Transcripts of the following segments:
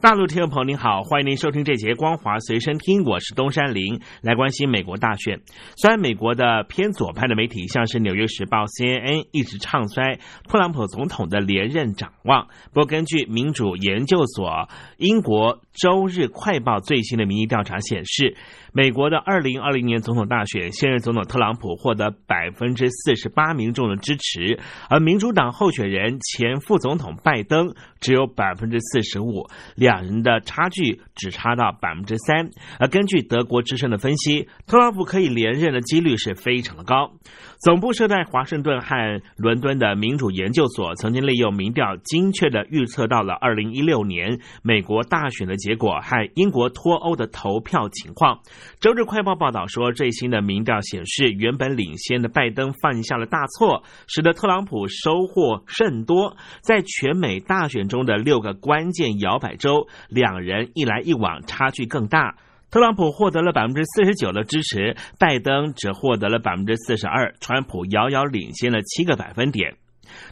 大陆听众朋友您好，欢迎您收听这节《光华随身听》，我是东山林，来关心美国大选。虽然美国的偏左派的媒体，像是《纽约时报》、CNN，一直唱衰特朗普总统的连任展望，不过根据民主研究所英国周日快报最新的民意调查显示。美国的二零二零年总统大选，现任总统特朗普获得百分之四十八民众的支持，而民主党候选人前副总统拜登只有百分之四十五，两人的差距只差到百分之三。而根据德国之声的分析，特朗普可以连任的几率是非常的高。总部设在华盛顿和伦敦的民主研究所曾经利用民调，精确的预测到了二零一六年美国大选的结果和英国脱欧的投票情况。周日快报报道说，最新的民调显示，原本领先的拜登犯下了大错，使得特朗普收获甚多。在全美大选中的六个关键摇摆州，两人一来一往，差距更大。特朗普获得了百分之四十九的支持，拜登只获得了百分之四十二，川普遥遥领先了七个百分点。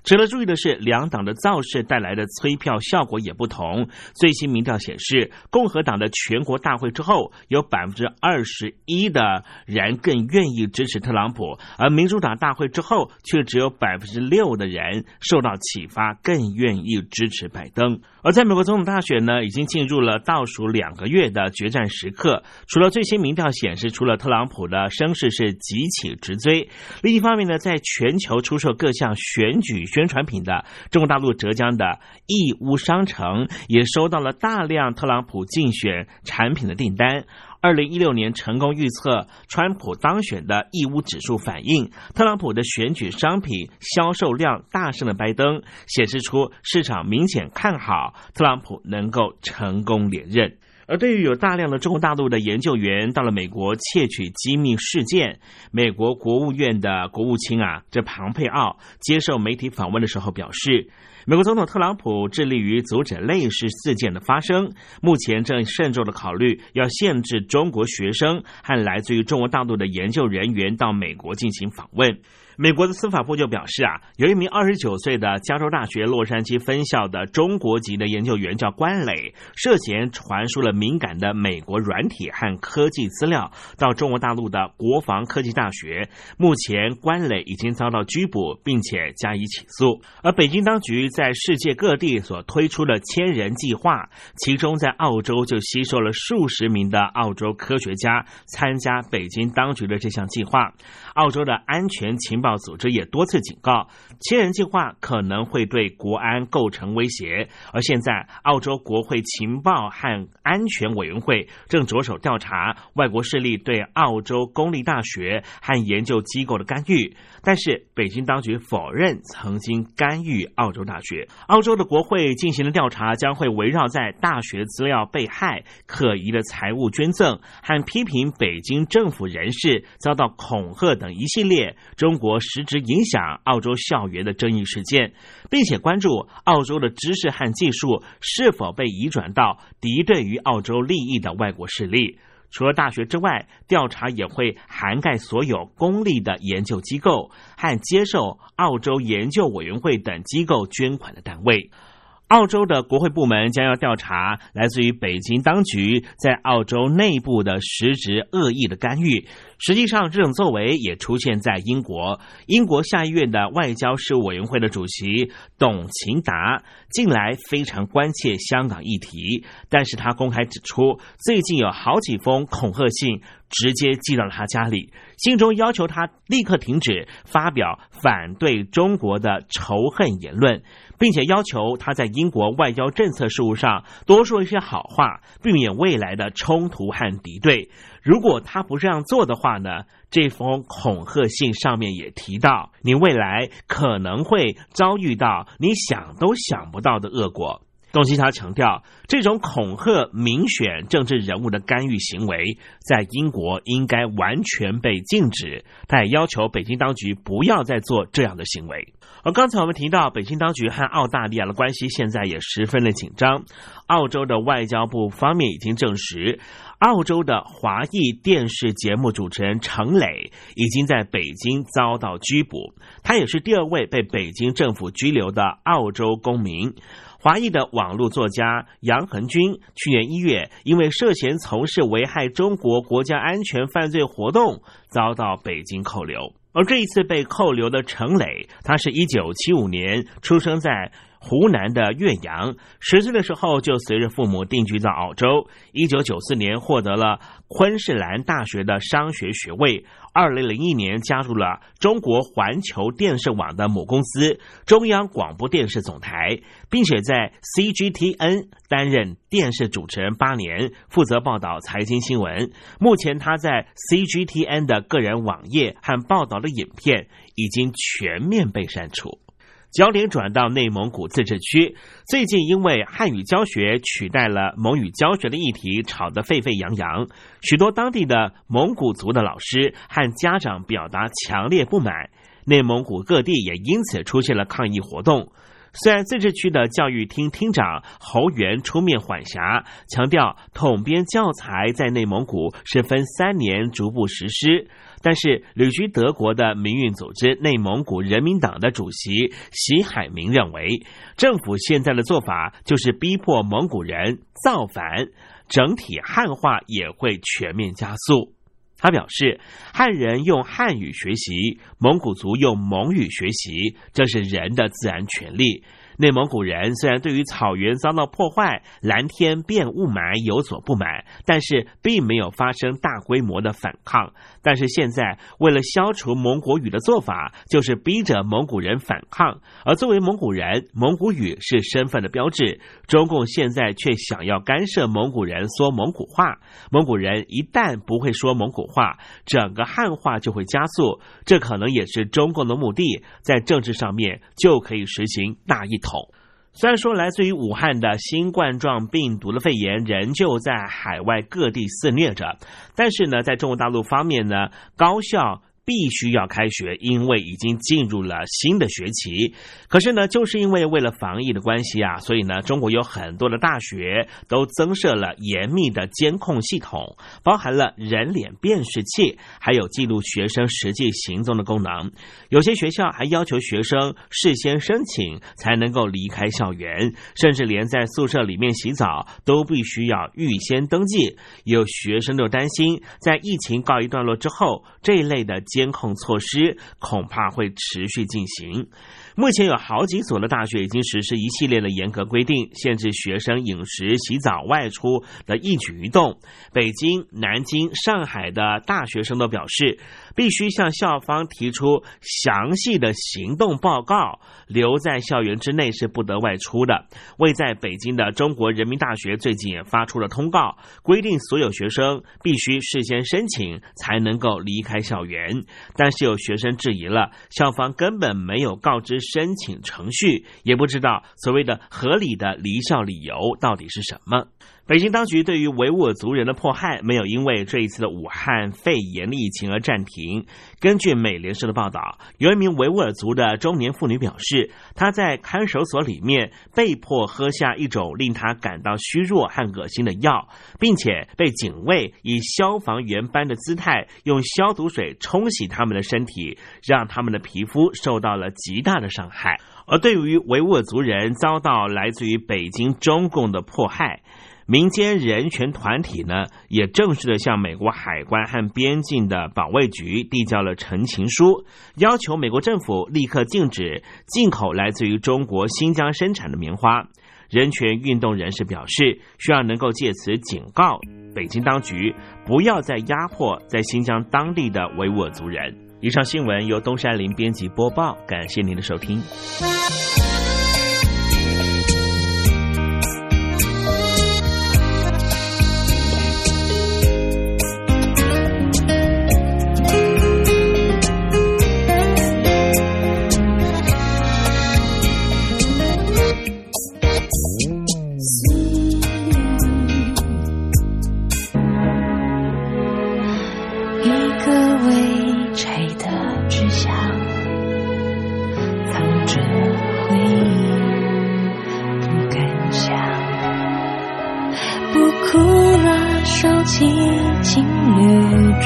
值得注意的是，两党的造势带来的催票效果也不同。最新民调显示，共和党的全国大会之后，有百分之二十一的人更愿意支持特朗普，而民主党大会之后，却只有百分之六的人受到启发，更愿意支持拜登。而在美国总统大选呢，已经进入了倒数两个月的决战时刻。除了最新民调显示，除了特朗普的声势是急起直追，另一方面呢，在全球出售各项选举举宣传品的中国大陆浙江的义乌商城，也收到了大量特朗普竞选产品的订单。二零一六年成功预测川普当选的义乌指数反映特朗普的选举商品销售量大胜了拜登，显示出市场明显看好特朗普能够成功连任。而对于有大量的中国大陆的研究员到了美国窃取机密事件，美国国务院的国务卿啊，这庞佩奥接受媒体访问的时候表示。美国总统特朗普致力于阻止类似事件的发生，目前正慎重的考虑要限制中国学生和来自于中国大陆的研究人员到美国进行访问。美国的司法部就表示啊，有一名二十九岁的加州大学洛杉矶分校的中国籍的研究员叫关磊，涉嫌传输了敏感的美国软体和科技资料到中国大陆的国防科技大学。目前关磊已经遭到拘捕，并且加以起诉。而北京当局在世界各地所推出的千人计划，其中在澳洲就吸收了数十名的澳洲科学家参加北京当局的这项计划。澳洲的安全情报。组织也多次警告，千人计划可能会对国安构成威胁。而现在，澳洲国会情报和安全委员会正着手调查外国势力对澳洲公立大学和研究机构的干预。但是，北京当局否认曾经干预澳洲大学。澳洲的国会进行的调查将会围绕在大学资料被害、可疑的财务捐赠和批评北京政府人士遭到恐吓等一系列中国。实质影响澳洲校园的争议事件，并且关注澳洲的知识和技术是否被移转到敌对于澳洲利益的外国势力。除了大学之外，调查也会涵盖所有公立的研究机构和接受澳洲研究委员会等机构捐款的单位。澳洲的国会部门将要调查来自于北京当局在澳洲内部的实质恶意的干预。实际上，这种作为也出现在英国。英国下议院的外交事务委员会的主席董勤达近来非常关切香港议题，但是他公开指出，最近有好几封恐吓信直接寄到了他家里，信中要求他立刻停止发表反对中国的仇恨言论。并且要求他在英国外交政策事务上多说一些好话，避免未来的冲突和敌对。如果他不这样做的话呢？这封恐吓信上面也提到，你未来可能会遭遇到你想都想不到的恶果。董希他强调，这种恐吓民选政治人物的干预行为，在英国应该完全被禁止。他也要求北京当局不要再做这样的行为。而刚才我们提到，北京当局和澳大利亚的关系现在也十分的紧张。澳洲的外交部方面已经证实，澳洲的华裔电视节目主持人程磊已经在北京遭到拘捕。他也是第二位被北京政府拘留的澳洲公民。华裔的网络作家杨恒军去年一月因为涉嫌从事危害中国国家安全犯罪活动，遭到北京扣留。而这一次被扣留的程磊，他是一九七五年出生在。湖南的岳阳，十岁的时候就随着父母定居在澳洲。一九九四年获得了昆士兰大学的商学学位。二零零一年加入了中国环球电视网的母公司中央广播电视总台，并且在 CGTN 担任电视主持人八年，负责报道财经新闻。目前他在 CGTN 的个人网页和报道的影片已经全面被删除。焦点转到内蒙古自治区，最近因为汉语教学取代了蒙语教学的议题吵得沸沸扬扬，许多当地的蒙古族的老师和家长表达强烈不满，内蒙古各地也因此出现了抗议活动。虽然自治区的教育厅厅长侯源出面缓颊，强调统编教材在内蒙古是分三年逐步实施。但是，旅居德国的民运组织内蒙古人民党的主席席海明认为，政府现在的做法就是逼迫蒙古人造反，整体汉化也会全面加速。他表示，汉人用汉语学习，蒙古族用蒙语学习，这是人的自然权利。内蒙古人虽然对于草原遭到破坏、蓝天变雾霾有所不满，但是并没有发生大规模的反抗。但是现在为了消除蒙古语的做法，就是逼着蒙古人反抗。而作为蒙古人，蒙古语是身份的标志。中共现在却想要干涉蒙古人说蒙古话。蒙古人一旦不会说蒙古话，整个汉化就会加速。这可能也是中共的目的，在政治上面就可以实行大一统。虽然说来自于武汉的新冠状病毒的肺炎仍旧在海外各地肆虐着，但是呢，在中国大陆方面呢，高校。必须要开学，因为已经进入了新的学期。可是呢，就是因为为了防疫的关系啊，所以呢，中国有很多的大学都增设了严密的监控系统，包含了人脸辨识器，还有记录学生实际行踪的功能。有些学校还要求学生事先申请才能够离开校园，甚至连在宿舍里面洗澡都必须要预先登记。有学生就担心，在疫情告一段落之后，这一类的。监控措施恐怕会持续进行。目前有好几所的大学已经实施一系列的严格规定，限制学生饮食、洗澡、外出的一举一动。北京、南京、上海的大学生都表示，必须向校方提出详细的行动报告，留在校园之内是不得外出的。未在北京的中国人民大学最近也发出了通告，规定所有学生必须事先申请才能够离开校园。但是有学生质疑了，校方根本没有告知。申请程序也不知道所谓的合理的离校理由到底是什么。北京当局对于维吾尔族人的迫害没有因为这一次的武汉肺炎疫情而暂停。根据美联社的报道，有一名维吾尔族的中年妇女表示，她在看守所里面被迫喝下一种令她感到虚弱和恶心的药，并且被警卫以消防员般的姿态用消毒水冲洗他们的身体，让他们的皮肤受到了极大的伤害。而对于维吾尔族人遭到来自于北京中共的迫害。民间人权团体呢，也正式的向美国海关和边境的保卫局递交了陈情书，要求美国政府立刻禁止进口来自于中国新疆生产的棉花。人权运动人士表示，需要能够借此警告北京当局，不要再压迫在新疆当地的维吾尔族人。以上新闻由东山林编辑播报，感谢您的收听。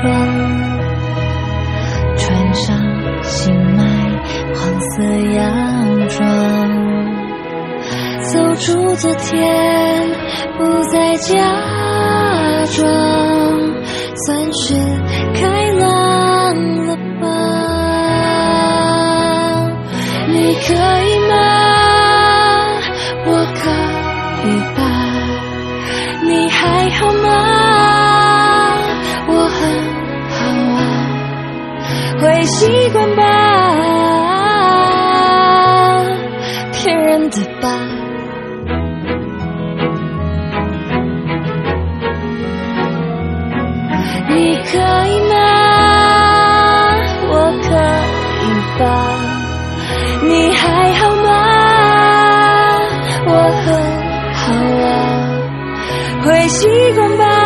装，穿上新买黄色洋装，走出昨天，不再假装，算是开朗了吧？你可以会习惯吧？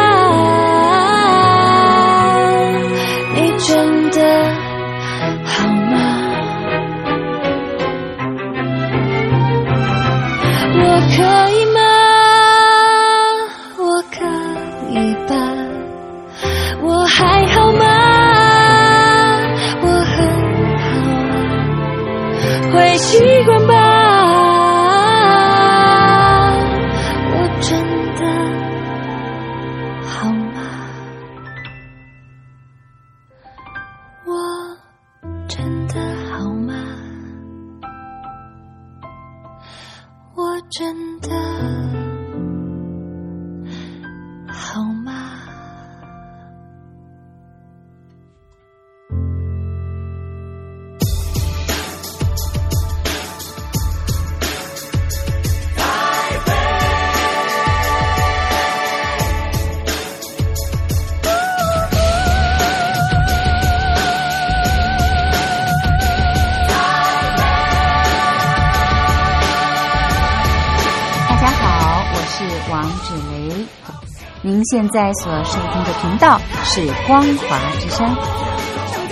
现在所收听的频道是光华之声，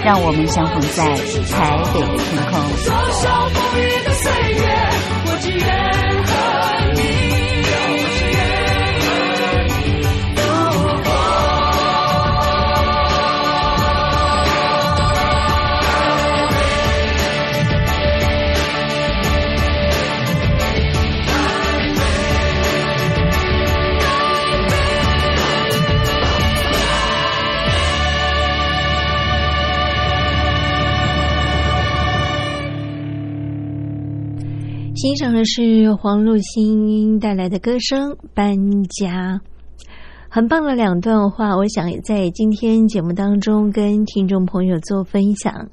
让我们相逢在台北的天空。欣赏的是黄露欣带来的歌声《搬家》，很棒的两段话，我想也在今天节目当中跟听众朋友做分享。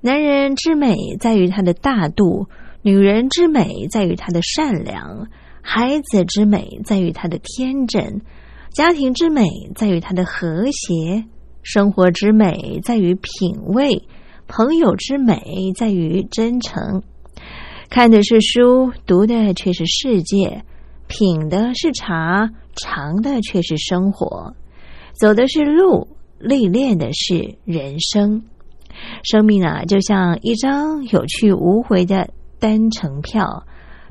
男人之美在于他的大度，女人之美在于她的善良，孩子之美在于他的天真，家庭之美在于他的和谐，生活之美在于品味，朋友之美在于真诚。看的是书，读的却是世界；品的是茶，尝的却是生活；走的是路，历练的是人生。生命啊，就像一张有去无回的单程票，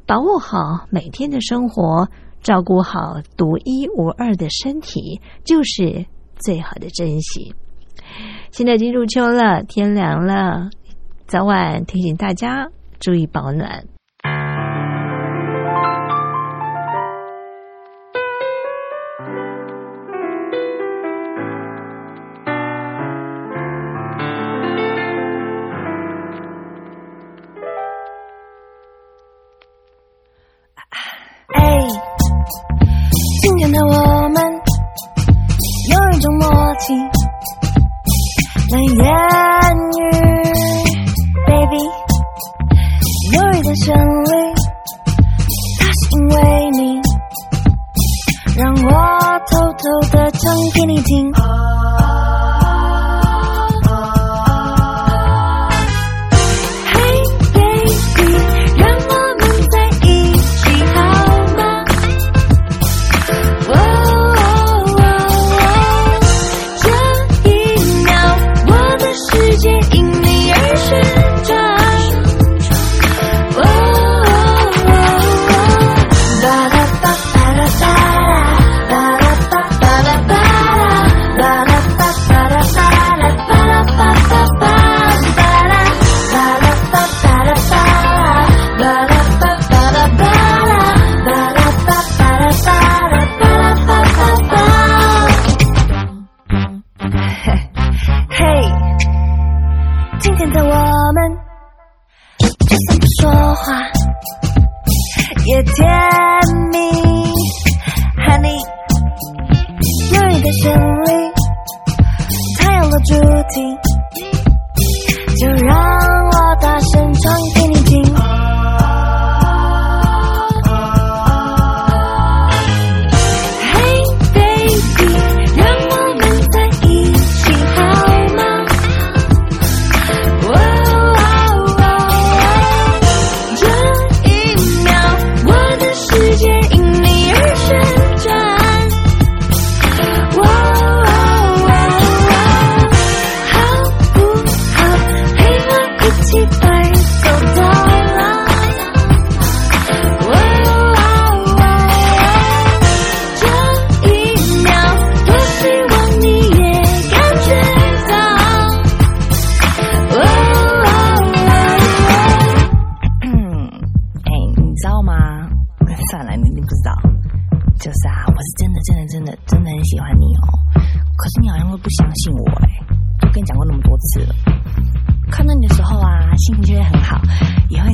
把握好每天的生活，照顾好独一无二的身体，就是最好的珍惜。现在进入秋了，天凉了，早晚提醒大家。注意保暖。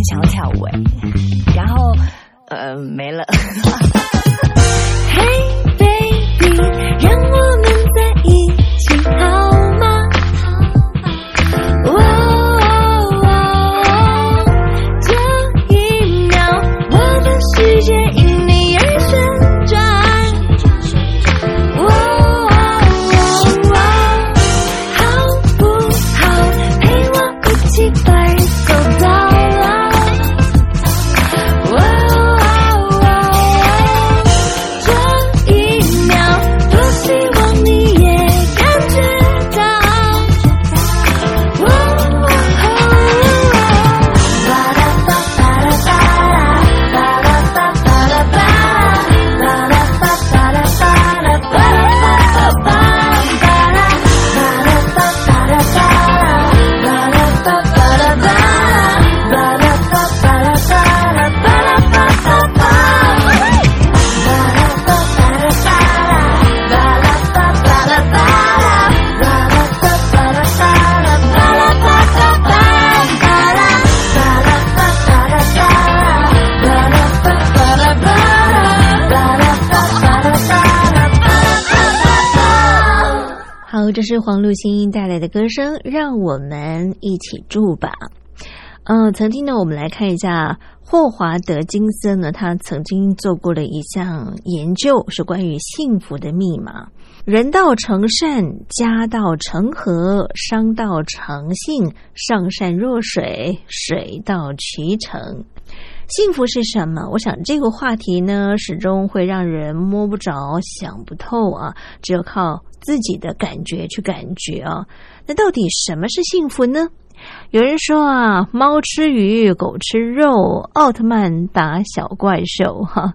想要跳舞哎。然后呃没了。是黄露欣带来的歌声，让我们一起住吧。嗯，曾经呢，我们来看一下霍华德金森呢，他曾经做过了一项研究，是关于幸福的密码。人道成善，家道成和，商道成信，上善若水，水到渠成。幸福是什么？我想这个话题呢，始终会让人摸不着、想不透啊，只有靠自己的感觉去感觉啊。那到底什么是幸福呢？有人说啊，猫吃鱼，狗吃肉，奥特曼打小怪兽，哈。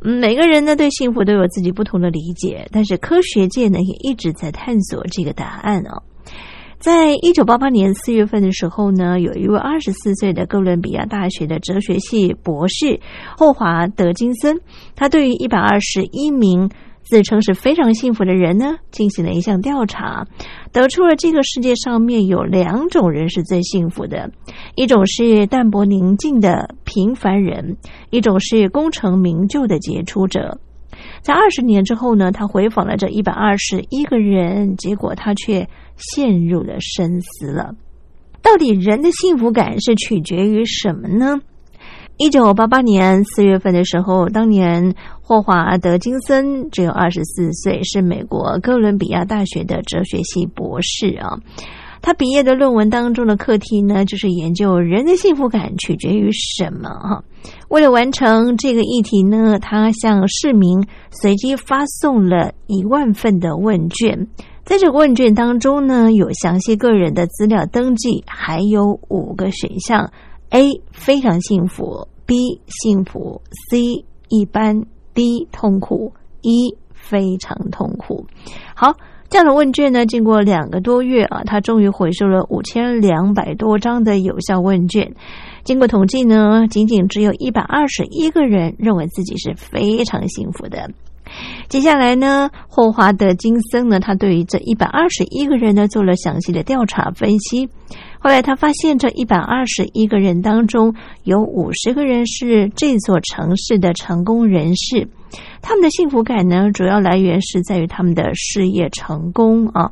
每个人呢对幸福都有自己不同的理解，但是科学界呢也一直在探索这个答案哦。在一九八八年四月份的时候呢，有一位二十四岁的哥伦比亚大学的哲学系博士霍华德金森，他对于一百二十一名自称是非常幸福的人呢，进行了一项调查，得出了这个世界上面有两种人是最幸福的，一种是淡泊宁静的平凡人，一种是功成名就的杰出者。在二十年之后呢，他回访了这一百二十一个人，结果他却陷入了深思了。到底人的幸福感是取决于什么呢？一九八八年四月份的时候，当年霍华德金森只有二十四岁，是美国哥伦比亚大学的哲学系博士啊。他毕业的论文当中的课题呢，就是研究人的幸福感取决于什么哈。为了完成这个议题呢，他向市民随机发送了一万份的问卷。在这个问卷当中呢，有详细个人的资料登记，还有五个选项：A 非常幸福，B 幸福，C 一般，D 痛苦，E 非常痛苦。好。这样的问卷呢，经过两个多月啊，他终于回收了五千两百多张的有效问卷。经过统计呢，仅仅只有一百二十一个人认为自己是非常幸福的。接下来呢，霍华德金森呢，他对于这一百二十一个人呢做了详细的调查分析。后来他发现，这一百二十一个人当中，有五十个人是这座城市的成功人士。他们的幸福感呢，主要来源是在于他们的事业成功啊。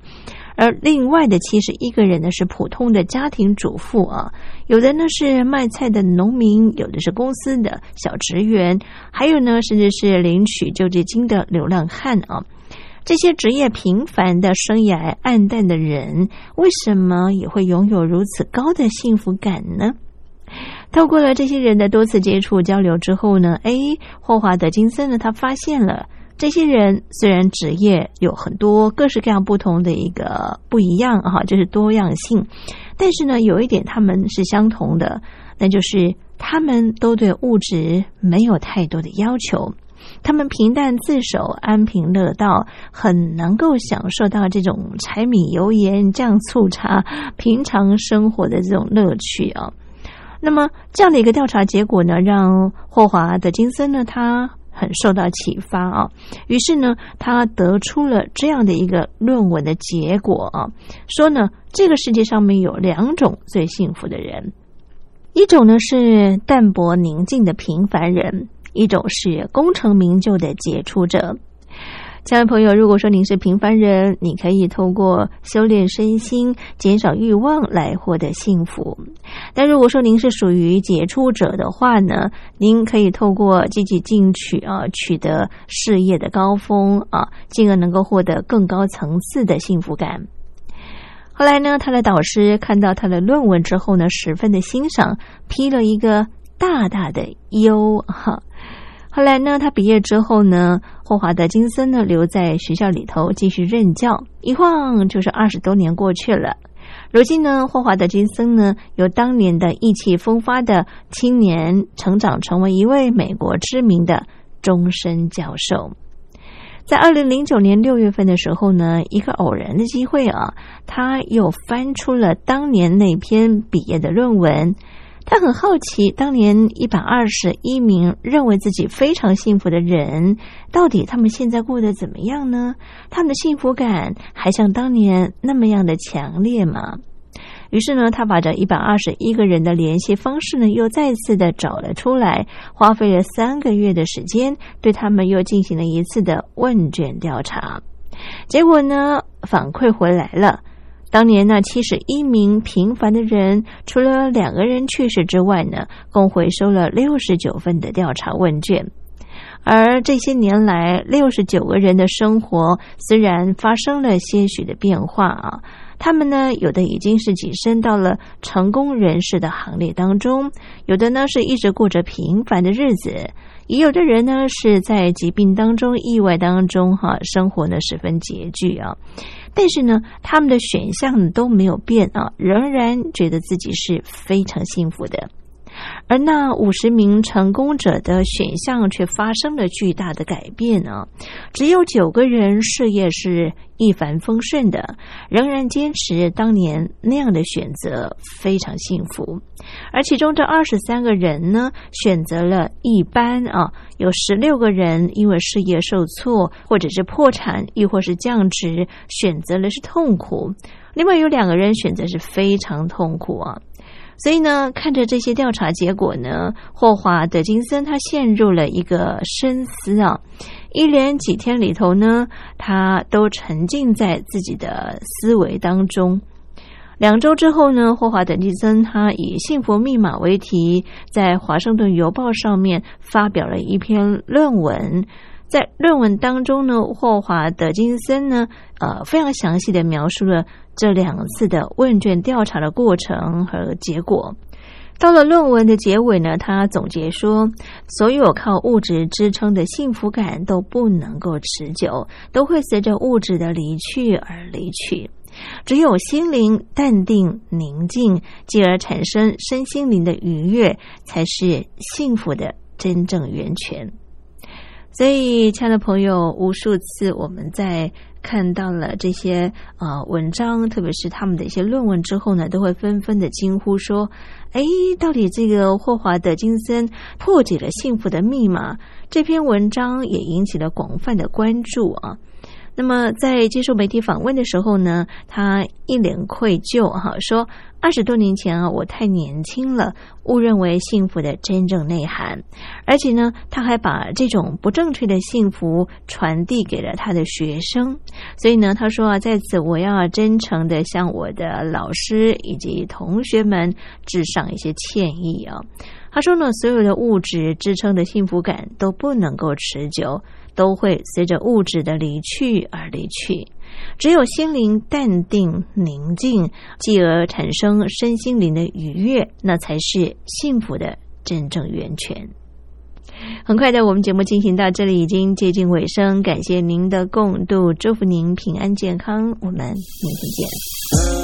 而另外的七十一个人呢，是普通的家庭主妇啊，有的呢是卖菜的农民，有的是公司的小职员，还有呢，甚至是领取救济金的流浪汉啊。这些职业平凡的生涯暗淡的人，为什么也会拥有如此高的幸福感呢？透过了这些人的多次接触交流之后呢，哎，霍华德金森呢，他发现了这些人虽然职业有很多各式各样不同的一个不一样哈，就是多样性，但是呢，有一点他们是相同的，那就是他们都对物质没有太多的要求。他们平淡自守，安贫乐道，很能够享受到这种柴米油盐酱醋茶平常生活的这种乐趣啊。那么这样的一个调查结果呢，让霍华德金森呢，他很受到启发啊。于是呢，他得出了这样的一个论文的结果啊，说呢，这个世界上面有两种最幸福的人，一种呢是淡泊宁静的平凡人。一种是功成名就的杰出者，亲爱的朋友，如果说您是平凡人，你可以透过修炼身心、减少欲望来获得幸福；但如果说您是属于杰出者的话呢，您可以透过积极进取啊，取得事业的高峰啊，进而能够获得更高层次的幸福感。后来呢，他的导师看到他的论文之后呢，十分的欣赏，批了一个大大的优哈。后来呢，他毕业之后呢，霍华德金森呢留在学校里头继续任教，一晃就是二十多年过去了。如今呢，霍华德金森呢由当年的意气风发的青年，成长成为一位美国知名的终身教授。在二零零九年六月份的时候呢，一个偶然的机会啊，他又翻出了当年那篇毕业的论文。他很好奇，当年一百二十一名认为自己非常幸福的人，到底他们现在过得怎么样呢？他们的幸福感还像当年那么样的强烈吗？于是呢，他把这一百二十一个人的联系方式呢，又再次的找了出来，花费了三个月的时间，对他们又进行了一次的问卷调查。结果呢，反馈回来了。当年那七十一名平凡的人，除了两个人去世之外呢，共回收了六十九份的调查问卷。而这些年来，六十九个人的生活虽然发生了些许的变化啊，他们呢，有的已经是跻身到了成功人士的行列当中，有的呢是一直过着平凡的日子，也有的人呢是在疾病当中、意外当中，哈，生活呢十分拮据啊。但是呢，他们的选项都没有变啊，仍然觉得自己是非常幸福的。而那五十名成功者的选项却发生了巨大的改变啊！只有九个人事业是一帆风顺的，仍然坚持当年那样的选择，非常幸福。而其中这二十三个人呢，选择了一般啊，有十六个人因为事业受挫，或者是破产，亦或是降职，选择了是痛苦；另外有两个人选择是非常痛苦啊。所以呢，看着这些调查结果呢，霍华德金森他陷入了一个深思啊。一连几天里头呢，他都沉浸在自己的思维当中。两周之后呢，霍华德金森他以“幸福密码”为题，在《华盛顿邮报》上面发表了一篇论文。在论文当中呢，霍华德金森呢，呃，非常详细的描述了这两次的问卷调查的过程和结果。到了论文的结尾呢，他总结说，所有靠物质支撑的幸福感都不能够持久，都会随着物质的离去而离去。只有心灵淡定宁静，继而产生身心灵的愉悦，才是幸福的真正源泉。所以，亲爱的朋友，无数次我们在看到了这些呃文章，特别是他们的一些论文之后呢，都会纷纷的惊呼说：“哎，到底这个霍华德金森破解了幸福的密码？”这篇文章也引起了广泛的关注啊。那么在接受媒体访问的时候呢，他一脸愧疚哈，说二十多年前啊，我太年轻了，误认为幸福的真正内涵，而且呢，他还把这种不正确的幸福传递给了他的学生，所以呢，他说啊，在此我要真诚的向我的老师以及同学们致上一些歉意啊。他说呢，所有的物质支撑的幸福感都不能够持久。都会随着物质的离去而离去，只有心灵淡定宁静，继而产生身心灵的愉悦，那才是幸福的真正源泉。很快的，我们节目进行到这里已经接近尾声，感谢您的共度，祝福您平安健康，我们明天见。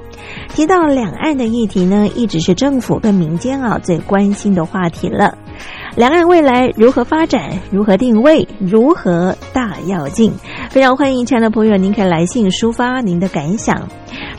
提到两岸的议题呢，一直是政府跟民间啊最关心的话题了。两岸未来如何发展？如何定位？如何大要进？非常欢迎亲爱的朋友，您可以来信抒发您的感想。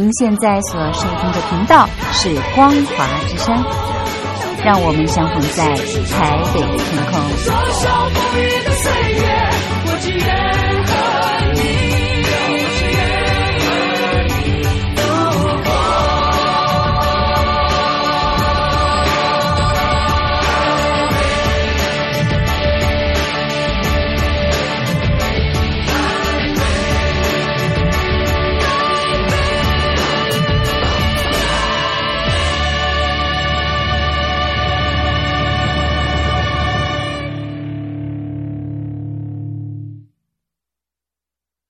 您现在所收听的频道是光华之声，让我们相逢在台北的天空。多少风雨的岁月，我只愿